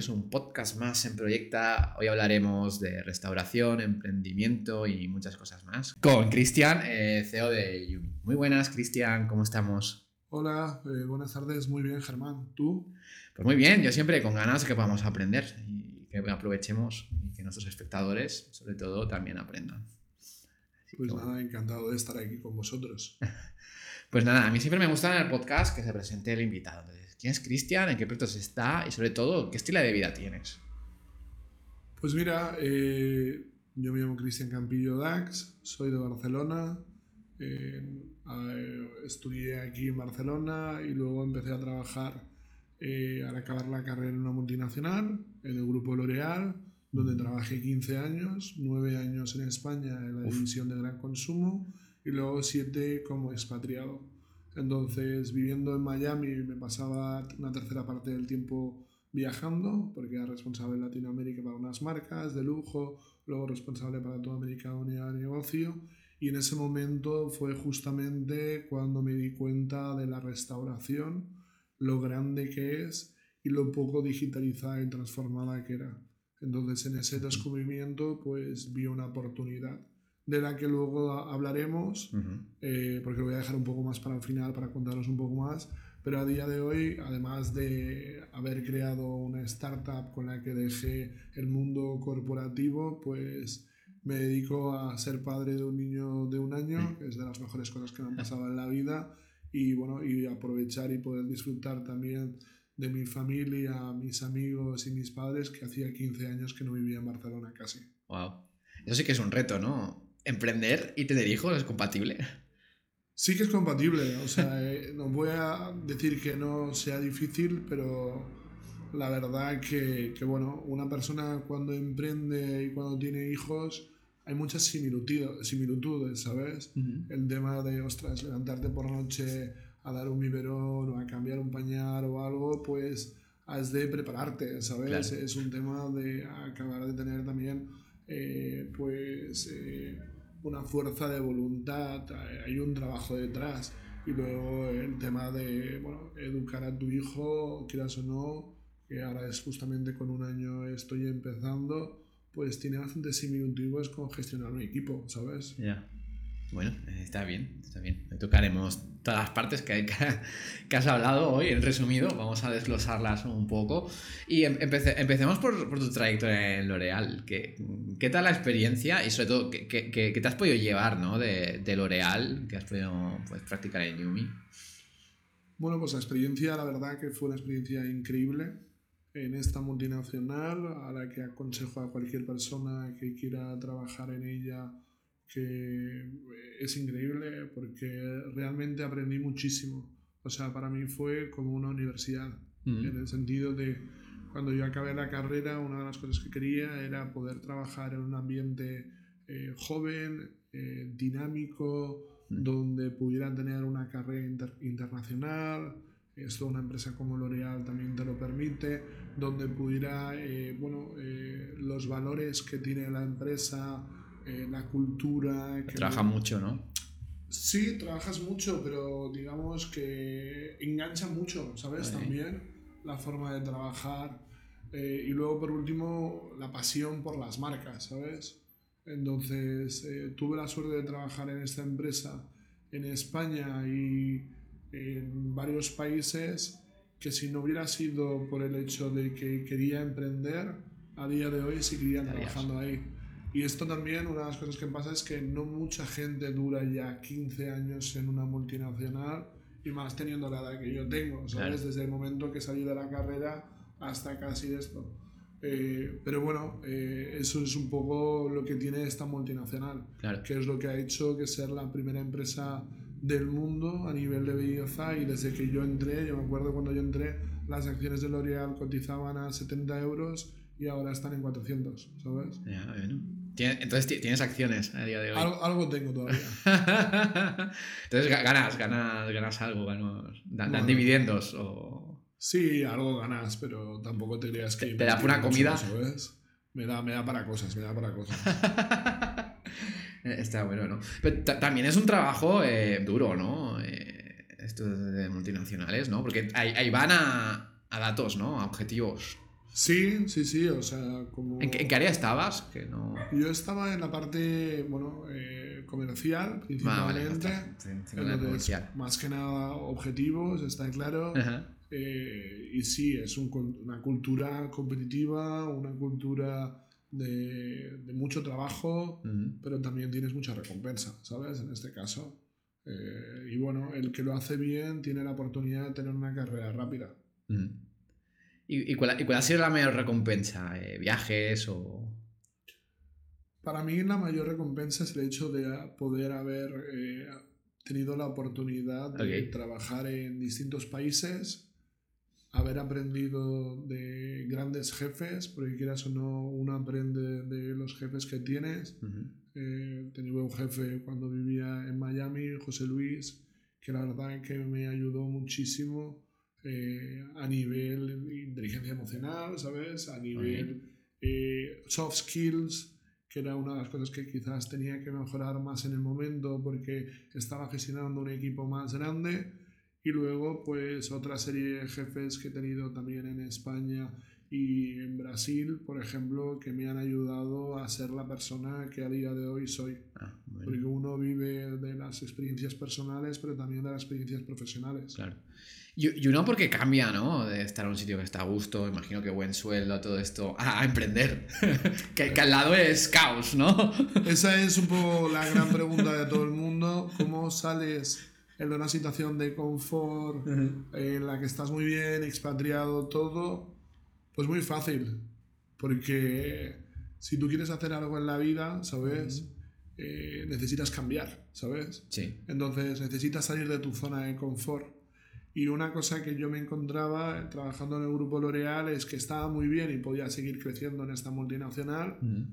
bienvenidos a un podcast más en Proyecta. Hoy hablaremos de restauración, emprendimiento y muchas cosas más. Con Cristian, eh, CEO de Yumi. Muy buenas, Cristian, ¿cómo estamos? Hola, eh, buenas tardes, muy bien, Germán. ¿Tú? Pues muy bien, yo siempre con ganas de que podamos aprender y que aprovechemos y que nuestros espectadores, sobre todo, también aprendan. pues nada, encantado de estar aquí con vosotros. pues nada, a mí siempre me gusta en el podcast que se presente el invitado. ¿Quién es Cristian? ¿En qué proyectos está? Y sobre todo, ¿qué estilo de vida tienes? Pues mira, eh, yo me llamo Cristian Campillo Dax, soy de Barcelona, eh, estudié aquí en Barcelona y luego empecé a trabajar eh, al acabar la carrera en una multinacional, en el grupo L'Oreal, donde trabajé 15 años, 9 años en España en la división de gran consumo y luego 7 como expatriado. Entonces, viviendo en Miami, me pasaba una tercera parte del tiempo viajando, porque era responsable en Latinoamérica para unas marcas de lujo, luego responsable para toda América Unida de negocio. Y en ese momento fue justamente cuando me di cuenta de la restauración, lo grande que es y lo poco digitalizada y transformada que era. Entonces en ese descubrimiento pues vi una oportunidad de la que luego hablaremos, eh, porque lo voy a dejar un poco más para el final, para contaros un poco más. Pero a día de hoy, además de haber creado una startup con la que dejé el mundo corporativo, pues me dedico a ser padre de un niño de un año, que es de las mejores cosas que me han pasado en la vida, y bueno, y aprovechar y poder disfrutar también de mi familia, mis amigos y mis padres, que hacía 15 años que no vivía en Barcelona casi. Wow. Eso sí que es un reto, ¿no? Emprender y tener hijos es compatible. Sí que es compatible, o sea, eh, no voy a decir que no sea difícil, pero la verdad que, que, bueno, una persona cuando emprende y cuando tiene hijos, hay muchas similitudes, similitudes ¿sabes? El tema de, ostras, levantarte por la noche a dar un biberón o a cambiar un pañal o algo, pues has de prepararte, ¿sabes? Es un tema de acabar de tener también eh, pues eh, una fuerza de voluntad, hay un trabajo detrás. Y luego el tema de bueno, educar a tu hijo, quieras o no, que ahora es justamente con un año estoy empezando, pues tiene bastante similitudes con gestionar un equipo, ¿sabes? Ya. Bueno, está bien, está bien. Tocaremos todas las partes que, que, has hablado hoy, en resumido, vamos a desglosarlas un poco. Y em, empecemos por, por, tu trayectoria en L'Oreal. ¿Qué, ¿Qué, tal la experiencia y sobre todo qué, qué, te has podido llevar ¿no? de, de L'Oreal, que has podido pues, practicar en Yumi? Bueno, pues la experiencia, la verdad que fue una experiencia increíble en esta multinacional, a la que aconsejo a cualquier persona que quiera trabajar en ella que es increíble porque realmente aprendí muchísimo. O sea, para mí fue como una universidad, mm. en el sentido de cuando yo acabé la carrera, una de las cosas que quería era poder trabajar en un ambiente eh, joven, eh, dinámico, mm. donde pudiera tener una carrera internacional. Esto una empresa como L'Oreal también te lo permite, donde pudiera, eh, bueno, los valores que tiene la empresa, eh, la cultura. Que Trabaja mucho, ¿no? Sí, trabajas mucho, pero digamos que engancha mucho, ¿sabes? También la forma de trabajar. Eh, y luego, por último, la pasión por las marcas, ¿sabes? Entonces, eh, tuve la suerte de trabajar en esta empresa en España y en varios países que si no hubiera sido por el hecho de que quería emprender, a día de hoy seguiría trabajando ahí. Y esto también, una de las cosas que pasa es que no mucha gente dura ya 15 años en una multinacional y más teniendo la edad que yo tengo, ¿sabes? Desde el momento que salí de la carrera hasta casi esto. Eh, pero bueno, eh, eso es un poco lo que tiene esta multinacional, que es lo que ha hecho que ser la primera empresa del mundo a nivel de belleza y desde que yo entré, yo me acuerdo cuando yo entré, las acciones de L'Oreal cotizaban a 70 euros y ahora están en 400, ¿sabes? Ya, bueno. Entonces tienes acciones a día de hoy. Algo, tengo todavía. Entonces ganas, ganas, ganas algo, dan, dividendos o... Sí, algo ganas, pero tampoco te creas que... ¿Te, da una comida? Me da, me da para cosas, me da para cosas. Está bueno, ¿no? Pero también es un trabajo eh, duro, ¿no? Eh, esto de multinacionales, ¿no? Porque ahí, van a, a datos, ¿no? A objetivos. Sí, sí, sí, o sea, como... ¿En qué, en qué área estabas? Que no... Yo estaba en la parte, bueno, eh, comercial, principalmente. Ah, vale, Entonces, comercial. más que nada objetivos, está claro. Eh, y sí, es un una cultura competitiva, una cultura de, de mucho trabajo, pero también tienes mucha recompensa, ¿sabes? En este caso. Eh, y bueno, el que lo hace bien tiene la oportunidad de tener una carrera rápida. ¿Y, y cuál, y cuál ha sido la mayor recompensa? Eh, ¿Viajes o...? Para mí la mayor recompensa es el hecho de poder haber eh, tenido la oportunidad de trabajar en distintos países, haber aprendido de grandes jefes, porque quieras o no, uno aprende de los jefes que tienes. Ujú. Eh, tenía un jefe cuando vivía en Miami, José Luis, que la verdad que me ayudó muchísimo eh, a nivel inteligencia emocional, ¿sabes? A nivel eh, soft skills, que era una de las cosas que quizás tenía que mejorar más en el momento porque estaba gestionando un equipo más grande. Y luego, pues, otra serie de jefes que he tenido también en España y en Brasil, por ejemplo, que me han ayudado a ser la persona que a día de hoy soy. Ah, bueno, Porque uno vive de las experiencias personales, pero también de las experiencias profesionales. claro. Y, y uno porque cambia, ¿no? De estar en un sitio que está a gusto, imagino que buen sueldo, todo esto, a, a emprender. que, que al lado es caos, ¿no? Esa es un poco la gran pregunta de todo el mundo. ¿Cómo sales en una situación de confort en la que estás muy bien, expatriado, todo? Pues muy fácil. Porque si tú quieres hacer algo en la vida, ¿sabes? Eh, necesitas cambiar, ¿sabes? Sí. Entonces necesitas salir de tu zona de confort. Y una cosa que yo me encontraba trabajando en el grupo L'Oreal es que estaba muy bien y podía seguir creciendo en esta multinacional, Ujú.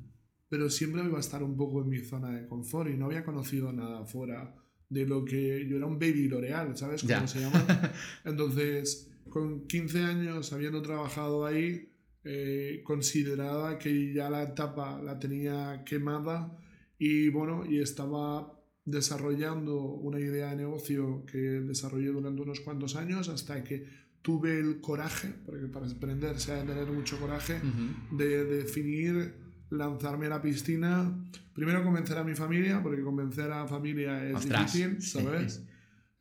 pero siempre iba a estar un poco en mi zona de confort y no había conocido nada fuera de lo que yo era un baby L'Oreal, ¿sabes cómo Ya. se llama? Entonces, con 15 años habiendo trabajado ahí, eh, consideraba que ya la etapa la tenía quemada y bueno, y estaba desarrollando una idea de negocio que desarrollé durante unos cuantos años hasta que tuve el coraje, porque para emprender se ha de tener mucho coraje, Ujú. de definir lanzarme a la piscina. Primero convencer a mi familia, porque convencer a la familia es Ostras, difícil, sí. ¿sabes?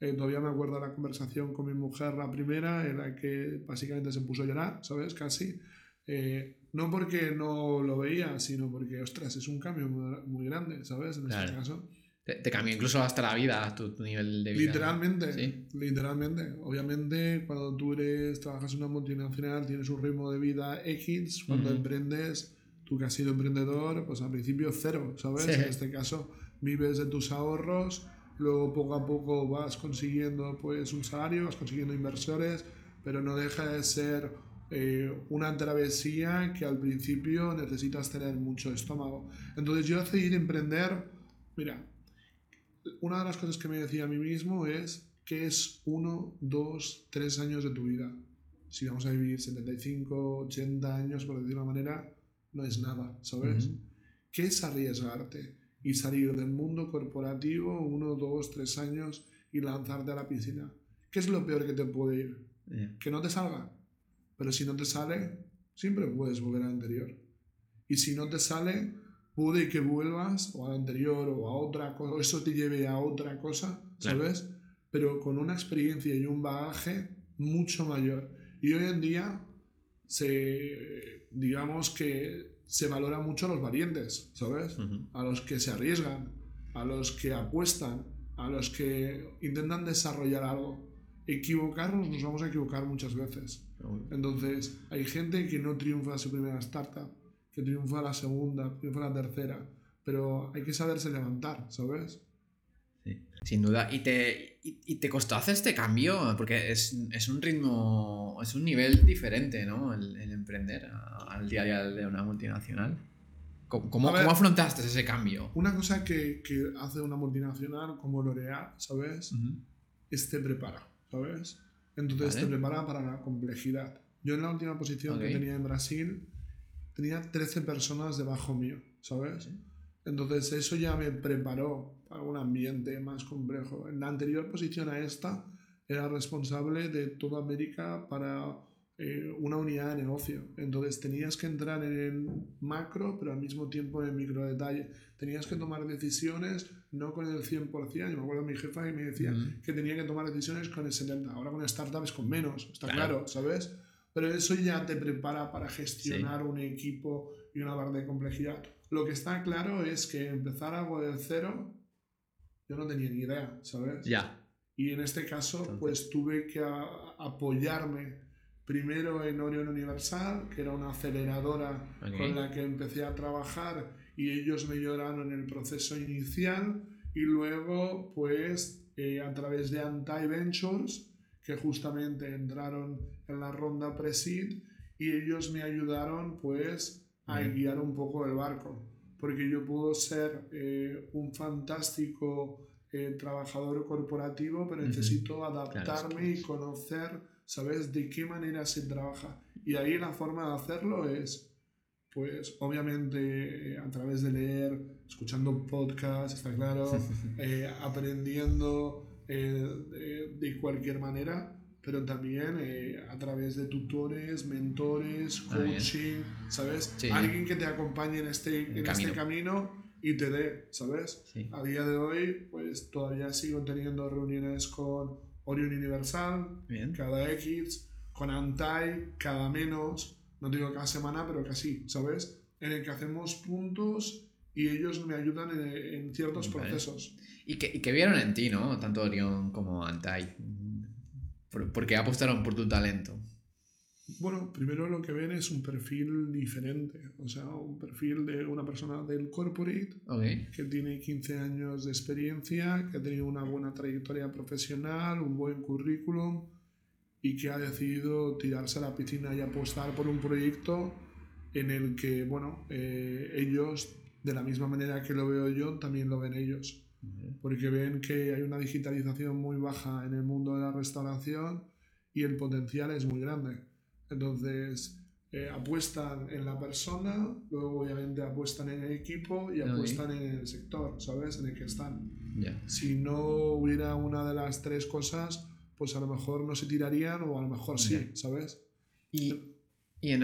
Eh, todavía me acuerdo de la conversación con mi mujer, la primera, en la que básicamente se puso a llorar, ¿sabes? Casi. Eh, no porque no lo veía, sino porque, ostras, es un cambio muy, muy grande, ¿sabes? En este Claro. caso. Te, te cambia incluso hasta la vida, tu, tu nivel de vida. Literalmente, Sí. literalmente. Obviamente, cuando tú eres, trabajas en una multinacional, tienes un ritmo de vida X, cuando Ujú. emprendes, tú que has sido emprendedor, pues al principio cero, ¿sabes? Sí. En este caso, vives de tus ahorros, luego poco a poco vas consiguiendo pues un salario, vas consiguiendo inversores, pero no deja de ser eh, una travesía que al principio necesitas tener mucho estómago. Entonces yo decidí emprender, mira, una de las cosas que me decía a mí mismo es que es uno, dos, tres años de tu vida. Si vamos a vivir 75, 80 años, por decirlo de una manera, no es nada, ¿sabes? ¿Qué es arriesgarte y salir del mundo corporativo uno, dos, tres años y lanzarte a la piscina? ¿Qué es lo peor que te puede ir? Que no te salga. Pero si no te sale, siempre puedes volver al anterior. Y si no te sale, puede que vuelvas o al anterior o a otra cosa, o eso te lleve a otra cosa, Claro. ¿sabes? Pero con una experiencia y un bagaje mucho mayor. Y hoy en día, se, digamos que se valora mucho a los valientes, ¿sabes? A los que se arriesgan, a los que apuestan, a los que intentan desarrollar algo. Equivocarnos, nos vamos a equivocar muchas veces. Entonces, hay gente que no triunfa en su primera startup, que triunfa la segunda, triunfa la tercera, pero hay que saberse levantar, ¿sabes? Sí, sin duda. ¿Y te, y, y te costó hacer este cambio? Porque es, es un ritmo, es un nivel diferente, ¿no? El, el emprender al día a día de una multinacional. ¿Cómo, cómo, ver. cómo afrontaste ese cambio? Una cosa que, que hace una multinacional como L'Oreal, ¿sabes? Ujú. es te prepara, ¿sabes? Entonces Vale. te prepara para la complejidad. Yo en la última posición que tenía en Brasil tenía 13 personas debajo mío, ¿sabes? Entonces eso ya me preparó para un ambiente más complejo. En la anterior posición a esta era responsable de toda América para eh, una unidad de negocio. Entonces tenías que entrar en el macro, pero al mismo tiempo en el micro detalle. Tenías que tomar decisiones no con el 100%. Yo me acuerdo de mi jefa que me decía que tenía que tomar decisiones con el 70%. Ahora con startups con menos, está claro, ¿sabes? Pero eso ya te prepara para gestionar un equipo y una barra de complejidad. Lo que está claro es que empezar algo de cero, yo no tenía ni idea, ¿sabes? Ya. Y en este caso, pues tuve que apoyarme primero en Orion Universal, que era una aceleradora con la que empecé a trabajar y ellos me ayudaron en el proceso inicial y luego pues eh, a través de Anti Ventures que justamente entraron en la ronda Presid y ellos me ayudaron pues a guiar un poco el barco porque yo puedo ser eh, un fantástico eh, trabajador corporativo pero necesito adaptarme y conocer ¿sabes? De qué manera se trabaja. Y ahí la forma de hacerlo es, pues, obviamente eh, a través de leer, escuchando podcasts, está claro, eh, aprendiendo eh, de, cualquier manera, pero también a través de tutores, mentores, ah, coaching, ¿sabes? Alguien que te acompañe en este, en este camino. este camino y te dé, ¿sabes? A día de hoy, pues todavía sigo teniendo reuniones con Orion Universal, cada X, con Antai, cada menos, no digo cada semana, pero casi, ¿sabes? En el que hacemos puntos y ellos me ayudan en, ciertos procesos. Y que, vieron en ti, ¿no? Tanto Orion como Antai. Porque apostaron por tu talento. Bueno, primero lo que ven es un perfil diferente, o sea, un perfil de una persona del corporate que tiene 15 años de experiencia, que ha tenido una buena trayectoria profesional, un buen currículum y que ha decidido tirarse a la piscina y apostar por un proyecto en el que, bueno, eh, ellos, de la misma manera que lo veo yo, también lo ven ellos. Porque ven que hay una digitalización muy baja en el mundo de la restauración y el potencial es muy grande. Entonces, eh, apuestan en la persona, luego obviamente apuestan en el equipo y apuestan en el sector, ¿sabes? En el que están. Si no hubiera una de las tres cosas, pues a lo mejor no se tirarían o a lo mejor sí, ¿sabes? Y, y, en,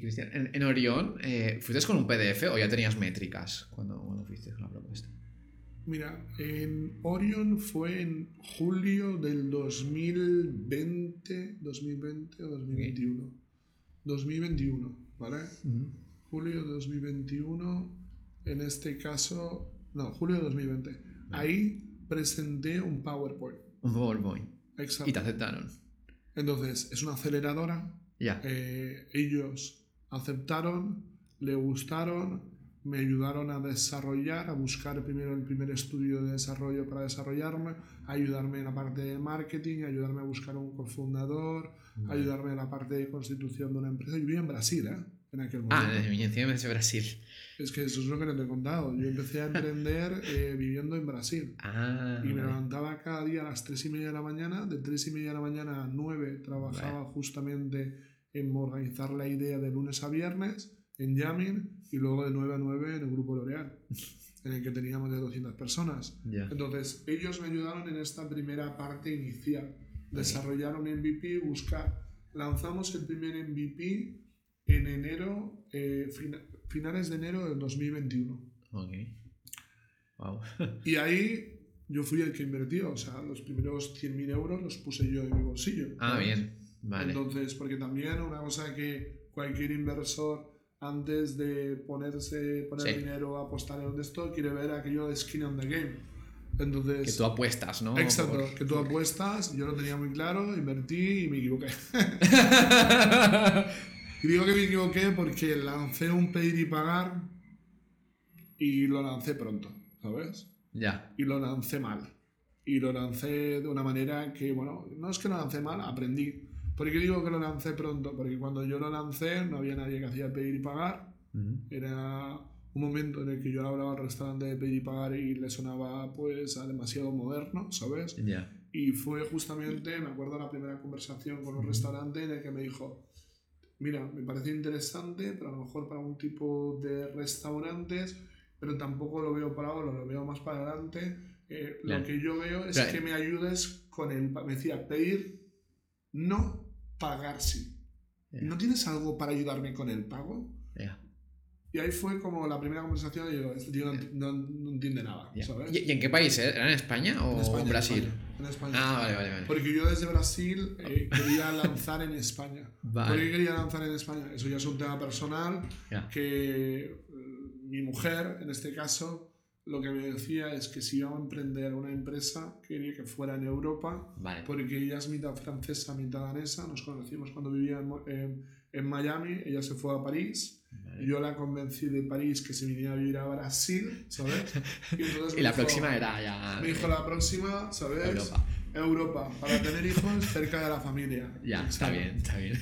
Cristian, en, Orión, eh, ¿fuiste con un PDF o ya tenías métricas cuando, cuando fuiste con la propuesta? Mira, en Orion fue en julio del 2020, 2020 o 2021. 2021, ¿vale? Julio de 2021, en este caso, no, julio de 2020. Ahí presenté un PowerPoint. Un PowerPoint. Exacto. Y te aceptaron. Entonces, es una aceleradora. Ya. Eh, ellos aceptaron, le gustaron me ayudaron a desarrollar, a buscar primero el primer estudio de desarrollo para desarrollarme, ayudarme en la parte de marketing, ayudarme a buscar un cofundador, ayudarme en la parte de constitución de una empresa. Yo vivía en Brasil, ¿eh? En aquel ah, momento. Ah, encima de Brasil. Es que eso es lo que no te he contado. Yo empecé a emprender eh, viviendo en Brasil. Ah, y me levantaba cada día a las 3 y media de la mañana. De 3 y media de la mañana a 9 trabajaba justamente en organizar la idea de lunes a viernes en Yamin y luego de 9 a 9 en el grupo L'Oreal, en el que teníamos de 200 personas. Entonces, ellos me ayudaron en esta primera parte inicial, desarrollar un MVP, buscar. Lanzamos el primer MVP en enero, eh, finales de enero del 2021. Ok. Wow. y ahí yo fui el que invirtió, o sea, los primeros 100.000 euros los puse yo en mi bolsillo. Ah, bien. Vale. Entonces, porque también una cosa que cualquier inversor antes de ponerse, poner dinero a apostar en esto, quiere ver aquello de skin on the game. Entonces, que tú apuestas, ¿no? Exacto, que tú apuestas, yo lo tenía muy claro, invertí y me equivoqué. y digo que me equivoqué porque lancé un pedir y pagar y lo lancé pronto, ¿sabes? Ya. Y lo lancé mal. Y lo lancé de una manera que, bueno, no es que lo lancé mal, aprendí. ¿Por qué digo que lo lancé pronto? Porque cuando yo lo lancé no había nadie que hacía pedir y pagar. Era un momento en el que yo hablaba al restaurante de pedir y pagar y le sonaba pues a demasiado moderno, ¿sabes? Y fue justamente, me acuerdo la primera conversación con un restaurante en el que me dijo, mira, me parece interesante, pero a lo mejor para un tipo de restaurantes, pero tampoco lo veo para ahora, lo veo más para adelante. Eh, lo que yo veo es que me ayudes con el, me decía, pedir no pagar sí. ¿no tienes algo para ayudarme con el pago? Ya. Y ahí fue como la primera conversación y digo, este tío no, no- no entiende nada. ¿sabes? ¿Y, y en qué país? ¿Era en España o En España, Brasil? En España. En España. Ah, vale, vale, vale. Porque yo desde Brasil eh, quería lanzar en España. Vale. ¿Por qué quería lanzar en España? Eso ya es un tema personal que eh, mi mujer, en este caso, lo que me decía es que si iba a emprender una empresa, quería que fuera en Europa, Vale. porque ella es mitad francesa, mitad danesa. Nos conocimos cuando vivía en, en- en Miami, ella se fue a París. Vale. Yo la convencí de París que se viniera a vivir a Brasil, ¿sabes? Y, entonces Y la dijo- próxima era ya. Me dijo la próxima, ¿sabes? Europa. Europa, para tener hijos cerca de la familia. Ya, está bien, está bien.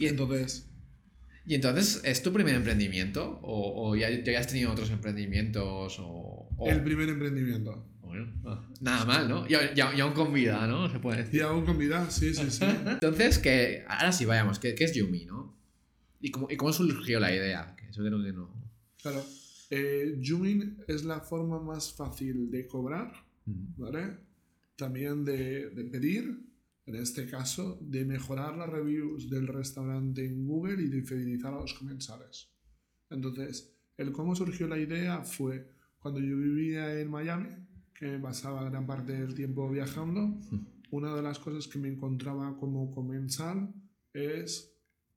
Y y, entonces, y entonces, ¿es tu primer emprendimiento? ¿O, o ya, ya has tenido otros emprendimientos? O, o- el primer emprendimiento. Bueno, ah, nada mal, ¿no? Y, aún con vida, ¿no? Se puede decir. Y aún con vida, sí, sí, sí. Entonces, que ahora sí vayamos, ¿qué, qué es Yumi, no? ¿Y cómo, ¿Y cómo surgió la idea? Que eso creo que no. Claro. Eh, Jumin es la forma más fácil de cobrar. ¿vale? También de, de pedir, en este caso, de mejorar las reviews del restaurante en Google y de fidelizar a los comensales. Entonces, el cómo surgió la idea fue cuando yo vivía en Miami, que pasaba gran parte del tiempo viajando, una de las cosas que me encontraba como comensal es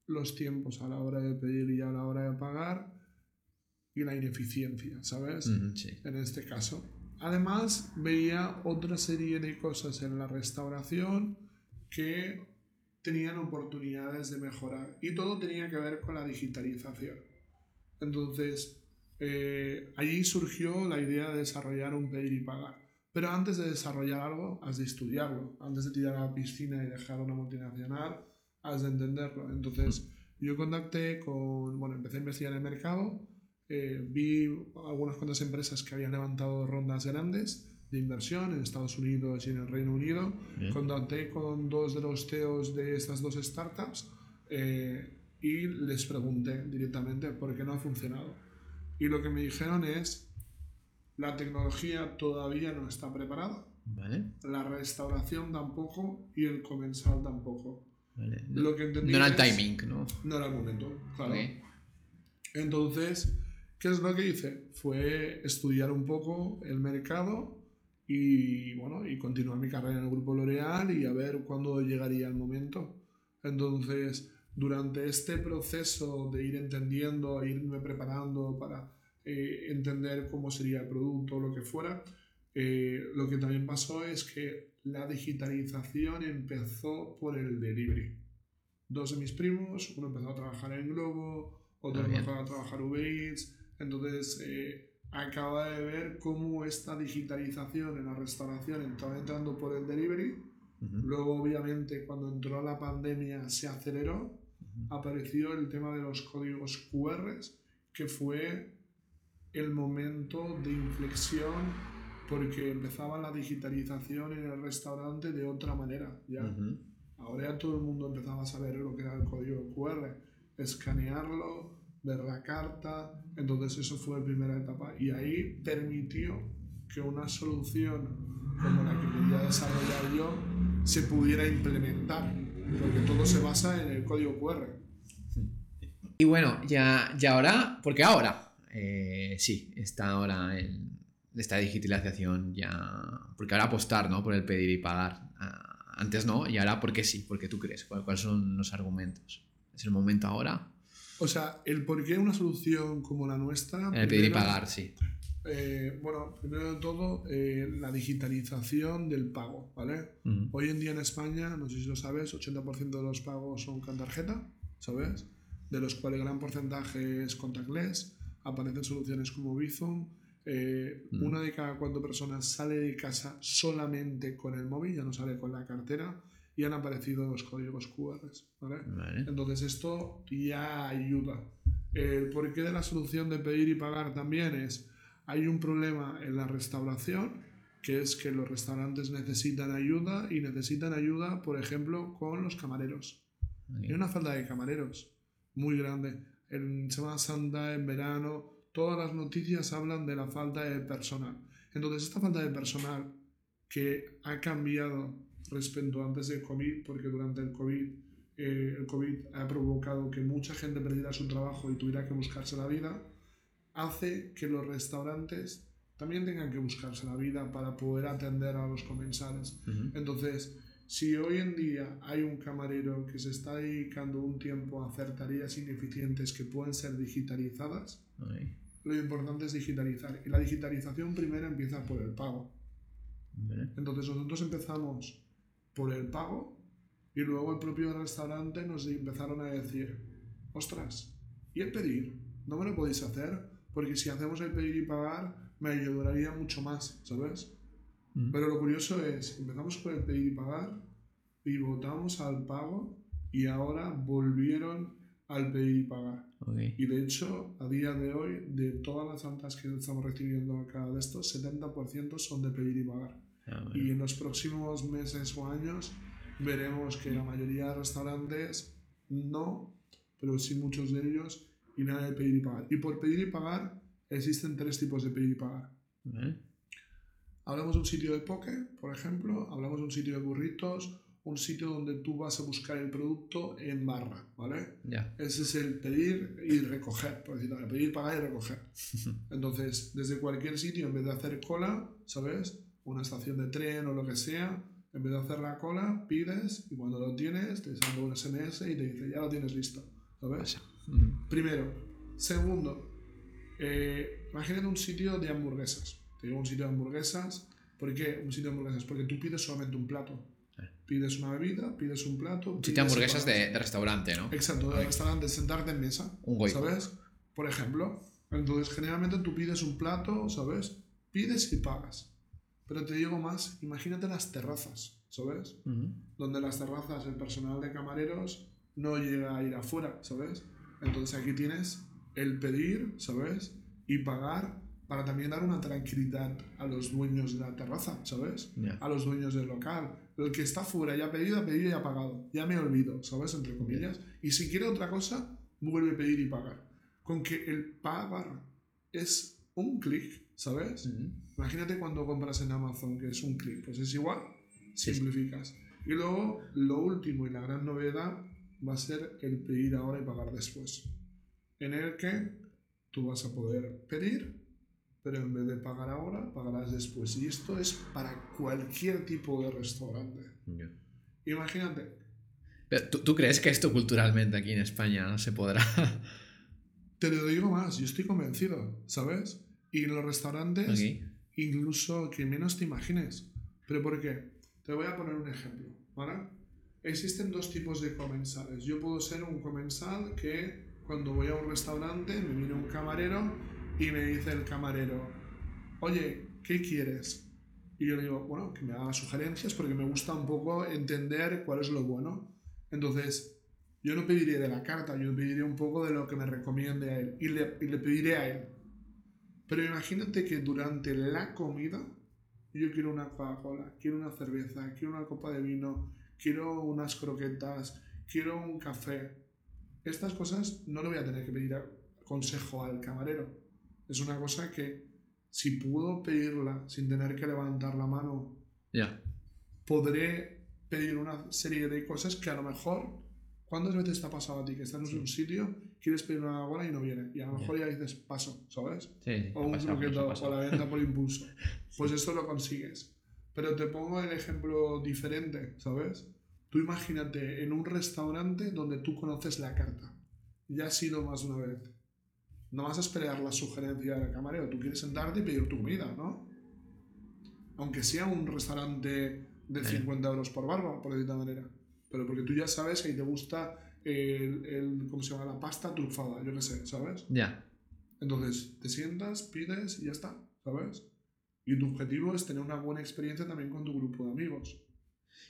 los tiempos a la hora de pedir y a la hora de pagar y la ineficiencia, ¿sabes? Mm, sí. En este caso. Además, veía otra serie de cosas en la restauración que tenían oportunidades de mejorar y todo tenía que ver con la digitalización. Entonces, eh, allí surgió la idea de desarrollar un pedir y pagar. Pero antes de desarrollar algo, has de estudiarlo. Antes de tirar a la piscina y dejar una multinacional, has de entenderlo. Entonces, yo contacté con, bueno, empecé a investigar el mercado, eh, vi algunas cuantas empresas que habían levantado rondas grandes de inversión en Estados Unidos y en el Reino Unido. Bien. Contacté con dos de los CEOs de estas dos startups eh, y les pregunté directamente por qué no ha funcionado. Y lo que me dijeron es, la tecnología todavía no está preparada, Vale. la restauración tampoco y el comensal tampoco. vale. No, Lo que entendí no era el timing, ¿no? No era el momento, claro. Ok. Entonces, ¿qué es lo que hice? Fue estudiar un poco el mercado y, bueno, y continuar mi carrera en el grupo L'Oreal y a ver cuándo llegaría el momento. Entonces, durante este proceso de ir entendiendo, irme preparando para eh, entender cómo sería el producto, lo que fuera, eh, lo que también pasó es que la digitalización empezó por el delivery. Dos de mis primos, uno empezó a trabajar en Globo, otro Ah, empezó a trabajar Uber Eats, entonces eh, acaba de ver cómo esta digitalización en la restauración estaba entrando por el delivery. Ujú. Luego, obviamente, cuando entró la pandemia se aceleró, apareció el tema de los códigos QR, que fue el momento de inflexión porque empezaba la digitalización en el restaurante de otra manera. ¿ya? Ujú. Ahora ya todo el mundo empezaba a saber lo que era el código QR, escanearlo, ver la carta, entonces eso fue la primera etapa y ahí permitió que una solución como la que quería desarrollar yo se pudiera implementar, porque todo se basa en el código QR. Y bueno, ya, ya ahora, porque ahora, eh, sí, está ahora en esta digitalización ya, porque ahora apostar, ¿no? Por el pedir y pagar. Ah, Antes no, y ahora porque sí, porque tú crees. ¿Cuál- ¿Cuáles son los argumentos? ¿Es el momento ahora? O sea, el por qué una solución como la nuestra... El pedir y pagar, sí. Eh, bueno, primero de todo, eh, la digitalización del pago, ¿vale? Hoy en día en España, no sé si lo sabes, 80% de los pagos son con tarjeta, ¿sabes? De los cuales gran porcentaje es contactless. Aparecen soluciones como Bizum. Eh. Una de cada cuatro personas sale de casa solamente con el móvil, ya no sale con la cartera. Y han aparecido los códigos QR, ¿vale? Vale. Entonces esto ya ayuda. El porqué de la solución de pedir y pagar también es, hay un problema en la restauración, que es que los restaurantes necesitan ayuda y necesitan ayuda, por ejemplo, con los camareros. Ok. Hay una falta de camareros muy grande. En Semana Santa, en verano, todas las noticias hablan de la falta de personal. Entonces, esta falta de personal que ha cambiado respecto antes del COVID, porque durante el COVID eh, el COVID ha provocado que mucha gente perdiera su trabajo y tuviera que buscarse la vida, hace que los restaurantes también tengan que buscarse la vida para poder atender a los comensales. Entonces, si hoy en día hay un camarero que se está dedicando un tiempo a hacer tareas ineficientes que pueden ser digitalizadas, lo importante es digitalizar. Y la digitalización primero empieza por el pago. Entonces nosotros empezamos por el pago y luego el propio restaurante nos empezaron a decir, ostras, ¿y el pedir? ¿No me lo podéis hacer? Porque si hacemos el pedir y pagar, me ayudaría mucho más, ¿sabes? Mm. Pero lo curioso es, empezamos por el pedir y pagar, pivotamos al pago y ahora volvieron al pedir y pagar. Y de hecho, a día de hoy, de todas las altas que estamos recibiendo acá de estos, 70% son de pedir y pagar. Ah, y en los próximos meses o años veremos que la mayoría de restaurantes no, pero sí muchos de ellos, y nada de pedir y pagar. Y por pedir y pagar existen tres tipos de pedir y pagar. Hablamos de un sitio de poke, por ejemplo, hablamos de un sitio de burritos, un sitio donde tú vas a buscar el producto en barra, ¿vale? Ese es el pedir y recoger, por decirlo, pedir, pagar y recoger. Entonces, desde cualquier sitio, en vez de hacer cola, ¿sabes? Una estación de tren o lo que sea, en vez de hacer la cola, pides y cuando lo tienes, te sale un SMS y te dice, ya lo tienes listo, ¿sabes? Primero. Segundo, eh, imagínate un sitio de hamburguesas. Te digo un sitio de hamburguesas. ¿Por qué un sitio de hamburguesas? Porque tú pides solamente un plato. Pides una bebida, pides un plato. Un sitio de hamburguesas de, restaurante, ¿no? Exacto, de restaurante, sentarte en mesa. Un ¿Sabes? Por ejemplo. Entonces, generalmente tú pides un plato, ¿sabes? Pides y pagas. Pero te digo más, imagínate las terrazas, ¿sabes? Donde las terrazas, el personal de camareros no llega a ir afuera, ¿sabes? Entonces aquí tienes el pedir, ¿sabes? Y pagar para también dar una tranquilidad a los dueños de la terraza, ¿sabes? A los dueños del local. El que está fuera ya ha pedido, ha pedido y ha pagado. Ya me olvido, ¿sabes? Entre comillas. Y si quiere otra cosa, vuelve a pedir y pagar. Con que el pagar es un clic, ¿sabes? Imagínate cuando compras en Amazon, que es un clic. Pues es igual, simplificas. Y luego, lo último y la gran novedad va a ser el pedir ahora y pagar después. En el que tú vas a poder pedir pero en vez de pagar ahora, pagarás después. Y esto es para cualquier tipo de restaurante. Imagínate. ¿tú, crees que esto culturalmente aquí en España no se podrá? Te lo digo más, yo estoy convencido, ¿sabes? Y en los restaurantes, incluso que menos te imagines. ¿Pero por qué? Te voy a poner un ejemplo, ¿vale? Existen dos tipos de comensales. Yo puedo ser un comensal que cuando voy a un restaurante me viene un camarero y me dice el camarero, oye, ¿qué quieres? Y yo le digo, bueno, que me haga sugerencias porque me gusta un poco entender cuál es lo bueno. Entonces, yo no pediré de la carta, yo pediré un poco de lo que me recomiende a él y le, y le pediré a él. Pero imagínate que durante la comida yo quiero una Coca-Cola, quiero una cerveza, quiero una copa de vino, quiero unas croquetas, quiero un café. Estas cosas no le voy a tener que pedir consejo al camarero es una cosa que si puedo pedirla sin tener que levantar la mano, ya podré pedir una serie de cosas que a lo mejor, ¿cuántas veces te ha pasado a ti que estás en un sitio, quieres pedir una bola y no viene? Y a lo mejor ya dices paso, ¿sabes? o un croqueto o la venta por impulso. Pues esto lo consigues. Pero te pongo el ejemplo diferente, ¿sabes? Tú imagínate en un restaurante donde tú conoces la carta. Ya has ido más de una vez no vas a esperar la sugerencia del camarero, tú quieres sentarte y pedir tu comida, ¿no? Aunque sea un restaurante de 50 euros por barba, por de manera. Pero porque tú ya sabes que te gusta el, el, ¿cómo se llama? La pasta trufada, yo qué sé, ¿sabes? Ya. Entonces, te sientas, pides y ya está, ¿sabes? Y tu objetivo es tener una buena experiencia también con tu grupo de amigos.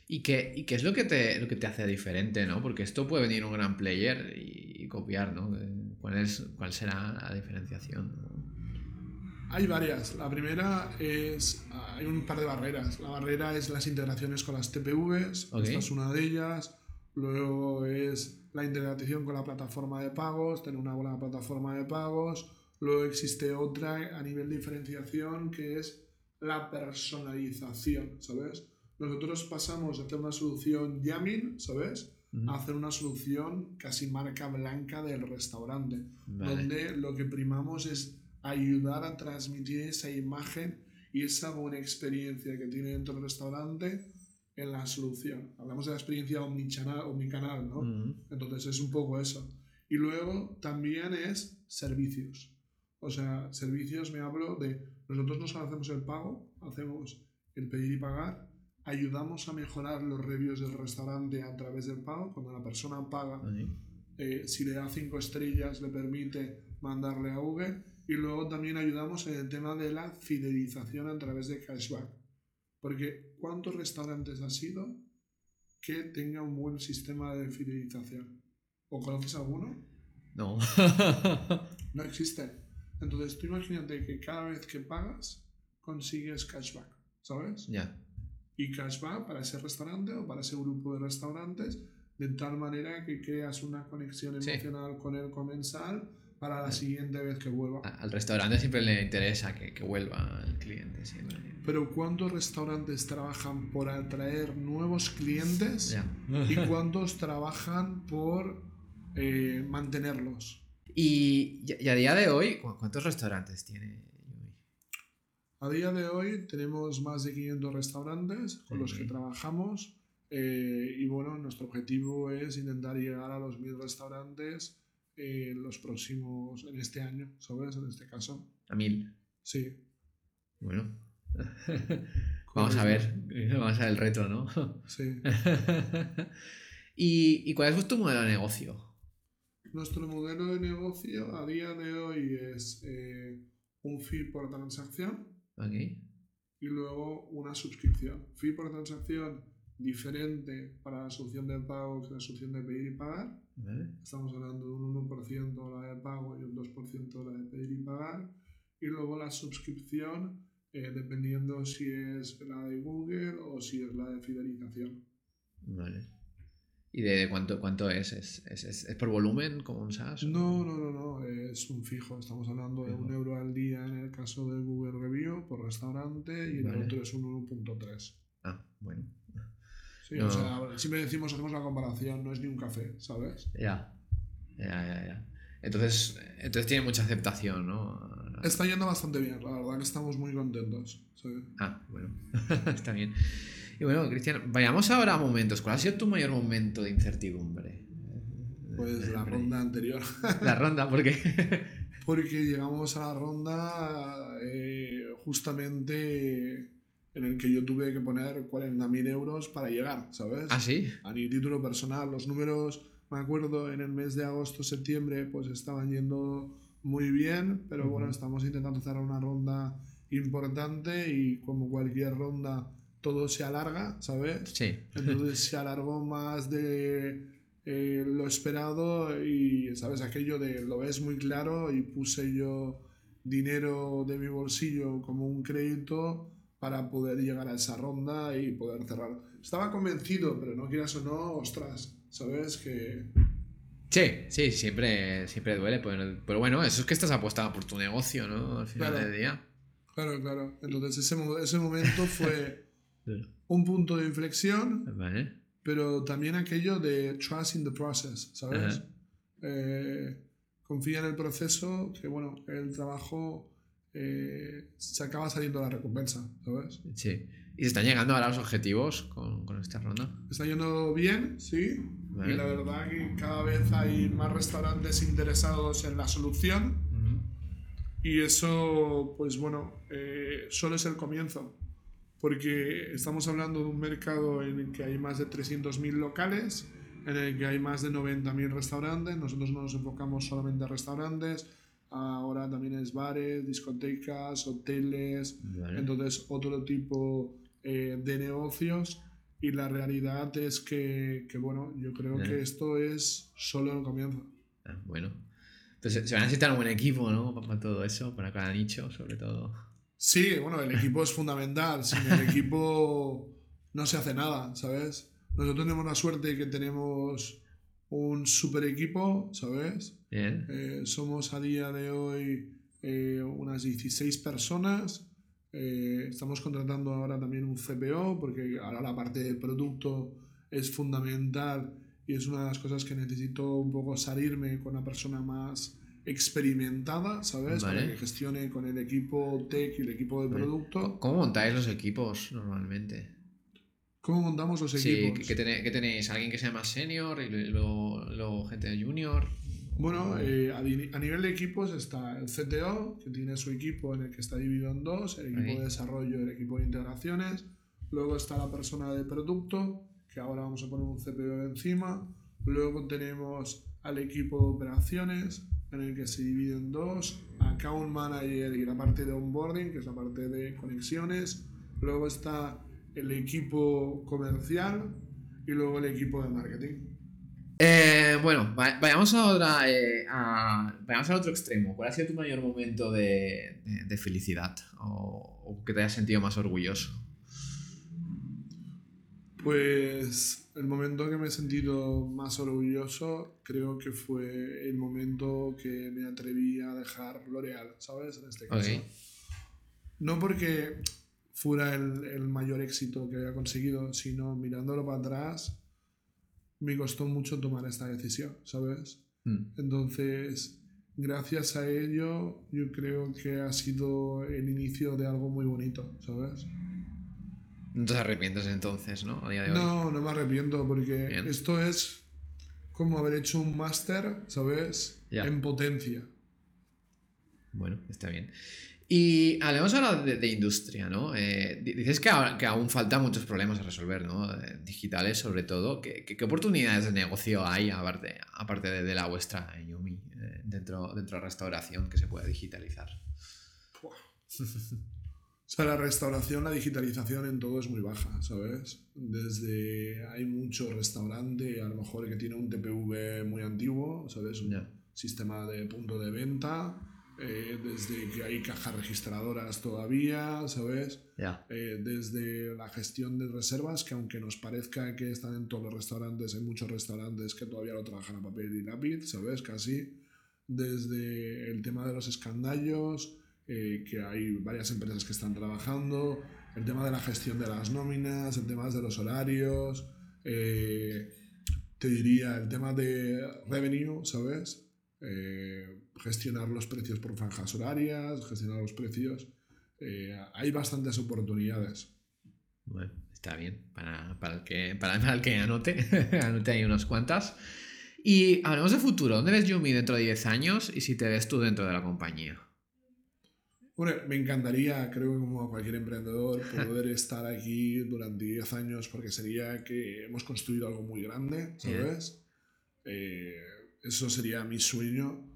¿Y qué, y qué es lo que, te, lo que te hace diferente, no? Porque esto puede venir un gran player y, copiar, ¿no? ¿Cuál, es, ¿Cuál será la diferenciación? Hay varias. La primera es. Hay un par de barreras. La barrera es las integraciones con las TPVs. Esta es una de ellas. Luego es la integración con la plataforma de pagos, tener una buena plataforma de pagos. Luego existe otra a nivel de diferenciación que es la personalización, ¿sabes? Nosotros pasamos de hacer una solución Yamin, ¿sabes? a hacer una solución casi marca blanca del restaurante, donde lo que primamos es ayudar a transmitir esa imagen y esa buena experiencia que tiene dentro del restaurante en la solución. Hablamos de la experiencia omnicanal, omnicanal ¿no? Entonces es un poco eso. Y luego también es servicios. O sea, servicios me hablo de nosotros no solo hacemos el pago, hacemos el pedir y pagar, ayudamos a mejorar los reviews del restaurante a través del pago. Cuando la persona paga, eh, si le da cinco estrellas, le permite mandarle a Google. Y luego también ayudamos en el tema de la fidelización a través de cashback. Porque ¿cuántos restaurantes ha sido que tenga un buen sistema de fidelización? ¿O conoces alguno? No. no existe. Entonces tú imagínate que cada vez que pagas consigues cashback, ¿sabes? Ya. Y cashback para ese restaurante o para ese grupo de restaurantes de tal manera que creas una conexión emocional con el comensal para la siguiente vez que vuelva. Al restaurante siempre le interesa que, que vuelva el cliente. Siempre. Pero ¿cuántos restaurantes trabajan por atraer nuevos clientes? ¿Y cuántos trabajan por eh, mantenerlos? Y, a día de hoy, ¿cuántos restaurantes tiene? A día de hoy tenemos más de 500 restaurantes con los que trabajamos eh, y bueno, nuestro objetivo es intentar llegar a los 1000 restaurantes en los próximos, en este año, ¿sabes? En este caso. ¿A 1000? Sí. Bueno. vamos a ver, vamos a ver el reto, ¿no? Sí. ¿Y, ¿Y cuál es tu modelo de negocio? Nuestro modelo de negocio a día de hoy es eh, un fee por transacción y luego una suscripción. Fee por transacción diferente para la solución de pago que la solución de pedir y pagar. Estamos hablando de un 1% la de pago y un 2% la de pedir y pagar. Y luego la suscripción, eh, dependiendo si es la de Google o si es la de fidelización. Vale. ¿Y de cuánto, cuánto es? ¿Es, es, es, por volumen como un SaaS? No, no, no, no, es un fijo. Estamos hablando de un euro al día en el caso de Google Review por restaurante y en el otro es un 1.3. Ah, bueno. Sí, o sea, siempre decimos, hacemos la comparación, no es ni un café, ¿sabes? Ya, ya, ya, ya. Entonces, entonces tiene mucha aceptación, ¿no? Está yendo bastante bien, la verdad que estamos muy contentos. Ah, bueno, está bien. Y bueno, Cristian, vayamos ahora a momentos. ¿Cuál ha sido tu mayor momento de incertidumbre? Pues la ronda anterior. La ronda, ¿por qué? Porque llegamos a la ronda eh, justamente en el que yo tuve que poner 40.000 euros para llegar, ¿sabes? ¿Ah, sí? A mi título personal. Los números, me acuerdo, en el mes de agosto, septiembre, pues estaban yendo muy bien, pero bueno, estamos intentando hacer una ronda importante y como cualquier ronda todo se alarga, ¿sabes? Sí. Entonces se alargó más de eh, lo esperado y, ¿sabes? Aquello de lo ves muy claro y puse yo dinero de mi bolsillo como un crédito para poder llegar a esa ronda y poder cerrar. Estaba convencido, pero no quieras o no, ostras, ¿sabes? Que... Sí, sí, siempre, siempre duele, pero, bueno, eso es que estás apostando por tu negocio, ¿no? Al final del día. Claro, claro. Entonces ese, ese momento fue un punto de inflexión, pero también aquello de trust in the process, ¿sabes? Eh, confía en el proceso, que bueno, el trabajo eh, se acaba saliendo la recompensa, ¿sabes? Sí. ¿Y se están llegando ahora los objetivos con, con esta ronda? Está yendo bien, sí. Y la verdad que cada vez hay más restaurantes interesados en la solución. Y eso, pues bueno, eh, solo es el comienzo porque estamos hablando de un mercado en el que hay más de 300.000 locales, en el que hay más de 90.000 restaurantes, nosotros no nos enfocamos solamente a restaurantes, ahora también es bares, discotecas, hoteles, entonces otro tipo eh, de negocios y la realidad es que, que bueno, yo creo que esto es solo el comienzo. Ah, bueno, entonces se va a necesitar un buen equipo, ¿no? Para todo eso, para cada nicho sobre todo. Sí, bueno, el equipo es fundamental. Sin el equipo no se hace nada, ¿sabes? Nosotros tenemos la suerte de que tenemos un super equipo, ¿sabes? Eh, somos a día de hoy eh, unas 16 personas. Eh, estamos contratando ahora también un CPO porque ahora la parte de producto es fundamental y es una de las cosas que necesito un poco salirme con una persona más experimentada, ¿sabes? Para que gestione con el equipo tech y el equipo de producto. ¿Cómo montáis los equipos normalmente? ¿Cómo montamos los Sí, equipos? ¿qué, qué tenéis, qué tenéis? ¿Alguien que sea más senior y luego, luego gente junior? Bueno, eh, a, nivel de equipos está el CTO, que tiene su equipo en el que está dividido en dos, el equipo Ahí. de desarrollo y el equipo de integraciones. Luego está la persona de producto, que ahora vamos a poner un CPO encima. Luego tenemos al equipo de operaciones, en el que se divide en dos, account manager y la parte de onboarding, que es la parte de conexiones. Luego está el equipo comercial y luego el equipo de marketing. Eh, bueno, va- vayamos eh, a- vayamos otro extremo. ¿Cuál ha sido tu mayor momento de, de- de felicidad o, o que te hayas sentido más orgulloso? Pues el momento que me he sentido más orgulloso creo que fue el momento que me atreví a dejar L'Oreal, ¿sabes? En este caso. No porque fuera el, el mayor éxito que había conseguido, sino mirándolo para atrás, me costó mucho tomar esta decisión, ¿sabes? Mm, Entonces, gracias a ello, yo creo que ha sido el inicio de algo muy bonito, ¿sabes? No te arrepientes entonces, ¿no? A día de hoy. No, no me arrepiento porque Bien. esto es como haber hecho un máster, ¿sabes? Ya. En potencia. Bueno, está bien. Y hablemos ahora de, de industria, ¿no? Eh, di- dices que, ahora- que aún faltan muchos problemas a resolver, ¿no? Eh, digitales sobre todo. ¿Qué, qué- qué oportunidades de negocio hay aparte, aparte de, de la vuestra, Yumi, eh, dentro, dentro de restauración que se pueda digitalizar? O sea, la restauración, la digitalización en todo es muy baja, ¿sabes? Desde hay mucho restaurante, a lo mejor que tiene un TPV muy antiguo, ¿sabes? Un sistema de punto de venta, eh, desde que hay cajas registradoras todavía, ¿sabes? Ya. Eh, desde la gestión de reservas, que aunque nos parezca que están en todos los restaurantes, hay muchos restaurantes que todavía lo trabajan a papel y lápiz, ¿sabes? Casi. Desde el tema de los escandallos, eh, que hay varias empresas que están trabajando, el tema de la gestión de las nóminas, el tema de los horarios, eh, te diría el tema de revenue, ¿sabes? Eh, gestionar los precios por franjas horarias, gestionar los precios. Eh, hay bastantes oportunidades. Bueno, está bien. Para, para el, que, para, para el que anote, anote ahí unas cuantas. Y hablemos de futuro. ¿Dónde ves Yumi dentro de 10 años y si te ves tú dentro de la compañía? Bueno, me encantaría, creo que como a cualquier emprendedor, poder estar aquí durante 10 años porque sería que hemos construido algo muy grande, ¿sabes? Eh, eso sería mi sueño.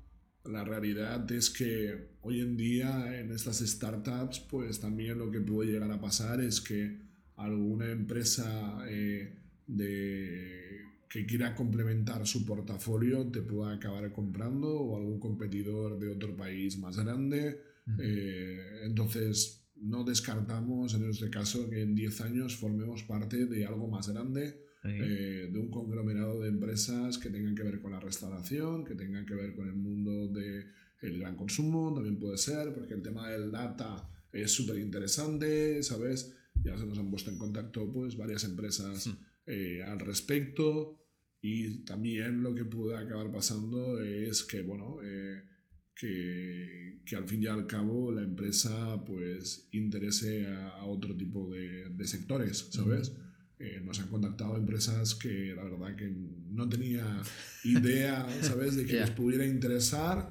La realidad es que hoy en día en estas startups, pues también lo que puede llegar a pasar es que alguna empresa eh, de, que quiera complementar su portafolio te pueda acabar comprando o algún competidor de otro país más grande. Eh, entonces, no descartamos en este caso que en 10 años formemos parte de algo más grande, eh, de un conglomerado de empresas que tengan que ver con la restauración, que tengan que ver con el mundo del gran consumo, también puede ser, porque el tema del data es súper interesante, ¿sabes? Ya se nos han puesto en contacto pues varias empresas eh, al respecto y también lo que puede acabar pasando es que, bueno, eh, que, que al fin y al cabo la empresa pues interese a, a otro tipo de, de sectores, ¿sabes? Eh, nos han contactado empresas que la verdad que no tenía idea, ¿sabes? De que les pudiera interesar,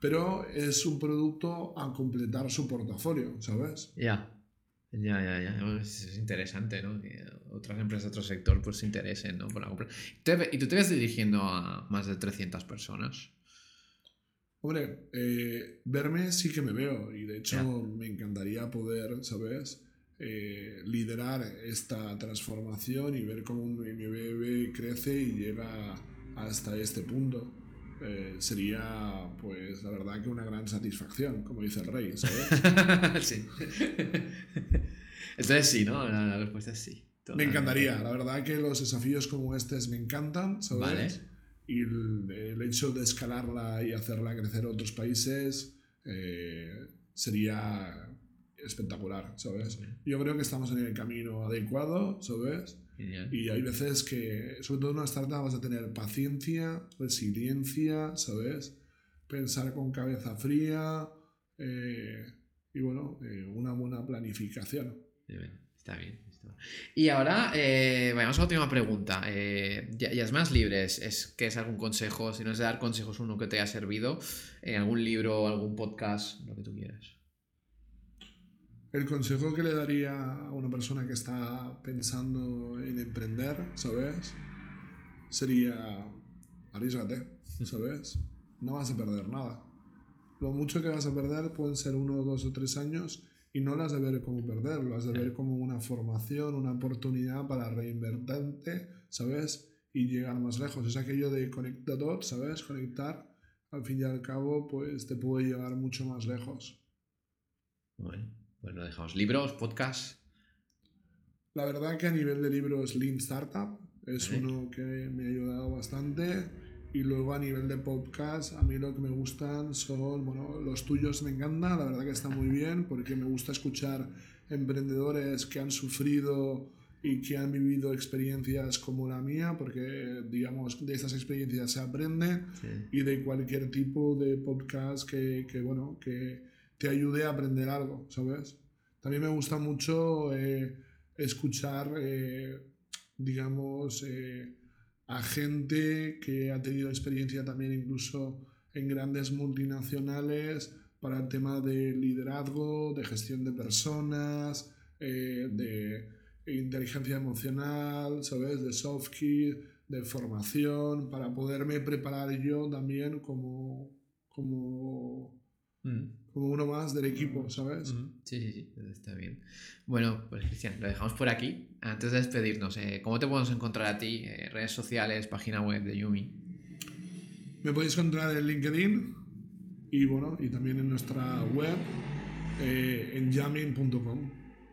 pero es un producto a completar su portafolio, ¿sabes? Ya. Ya, ya, ya. Es, es interesante, ¿no? Que otras empresas de otro sector pues se interesen, ¿no? Por la compra. ¿Y tú te ves dirigiendo a más de 300 personas? Hombre, eh, verme sí que me veo y de hecho me encantaría poder, ¿sabes? Eh, liderar esta transformación y ver cómo mi bebé crece y llega hasta este punto. Eh, sería, pues, la verdad que una gran satisfacción, como dice el rey, ¿sabes? sí. Entonces sí, ¿no? La, la respuesta es sí. me encantaría, la verdad que los desafíos como estos me encantan, ¿sabes? Vale. Y el, el hecho de escalarla y hacerla crecer a otros países eh, sería espectacular, ¿sabes? Yo creo que estamos en el camino adecuado, ¿sabes? Genial. Y hay veces que, sobre todo en una startup, vas a tener paciencia, resiliencia, ¿sabes? Pensar con cabeza fría eh, y, bueno, eh, una buena planificación. Está bien. Y ahora, eh, vayamos a la última pregunta. Eh, ya, ya es más libre. ¿Es, es, ¿Qué es algún consejo? Si no es de dar consejos, uno que te haya servido, en algún libro, algún podcast, lo que tú quieras. El consejo que le daría a una persona que está pensando en emprender, ¿sabes? Sería, arriesgate, ¿sabes? No vas a perder nada. Lo mucho que vas a perder pueden ser uno, dos o tres años y no las de ver como perder, lo has de ver como una formación, una oportunidad para reinvertirte, ¿sabes? Y llegar más lejos. Es aquello de conectar, ¿sabes? Conectar, al fin y al cabo, pues te puede llevar mucho más lejos. Bueno, pues lo dejamos. ¿Libros, podcast? La verdad que a nivel de libros, Lean Startup es Vale. uno que me ha ayudado bastante. Y luego a nivel de podcast, a mí lo que me gustan son, bueno, los tuyos me encantan, la verdad que está muy bien, porque me gusta escuchar emprendedores que han sufrido y que han vivido experiencias como la mía, porque digamos de estas experiencias se aprende Sí. y de cualquier tipo de podcast que, que, bueno, que te ayude a aprender algo, ¿sabes? También me gusta mucho eh, escuchar, eh, digamos, eh, a gente que ha tenido experiencia también incluso en grandes multinacionales para el tema de liderazgo, de gestión de personas, de inteligencia emocional, ¿sabes? De soft skills, de formación, para poderme preparar yo también como, como, Mm. Como uno más del equipo, ¿sabes? Ujú. Sí, sí, sí, está bien. Bueno, pues Cristian, lo dejamos por aquí. Antes de despedirnos, eh, ¿cómo te podemos encontrar a ti? Eh, redes sociales, página web de Yumi. Me podéis encontrar en LinkedIn y bueno, y también en nuestra web eh, en jamming.com.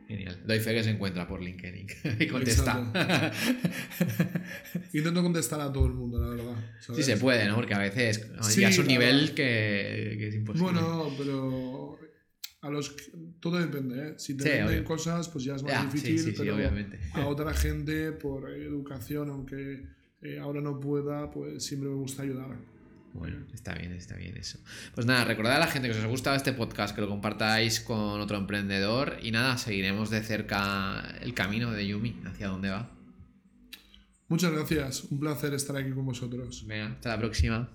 Genial. Doy fe que se encuentra por LinkedIn y contesta. Intento contestar a todo el mundo, la verdad. sí se puede, ¿no? Porque a veces Sí, ya es un nivel verdad. que, que es imposible. Bueno, pero a los todo depende, ¿eh? Si te Sí, venden obvio. cosas, pues ya es más difícil, sí, sí, pero obviamente. a otra gente por educación, aunque eh, ahora no pueda, pues siempre me gusta ayudar. Bueno, está bien, está bien eso. Pues nada, recordad a la gente que os ha gustado este podcast, que lo compartáis con otro emprendedor y nada, seguiremos de cerca el camino de Yumi, hacia dónde va. Muchas gracias, un placer estar aquí con vosotros. Venga, hasta la próxima.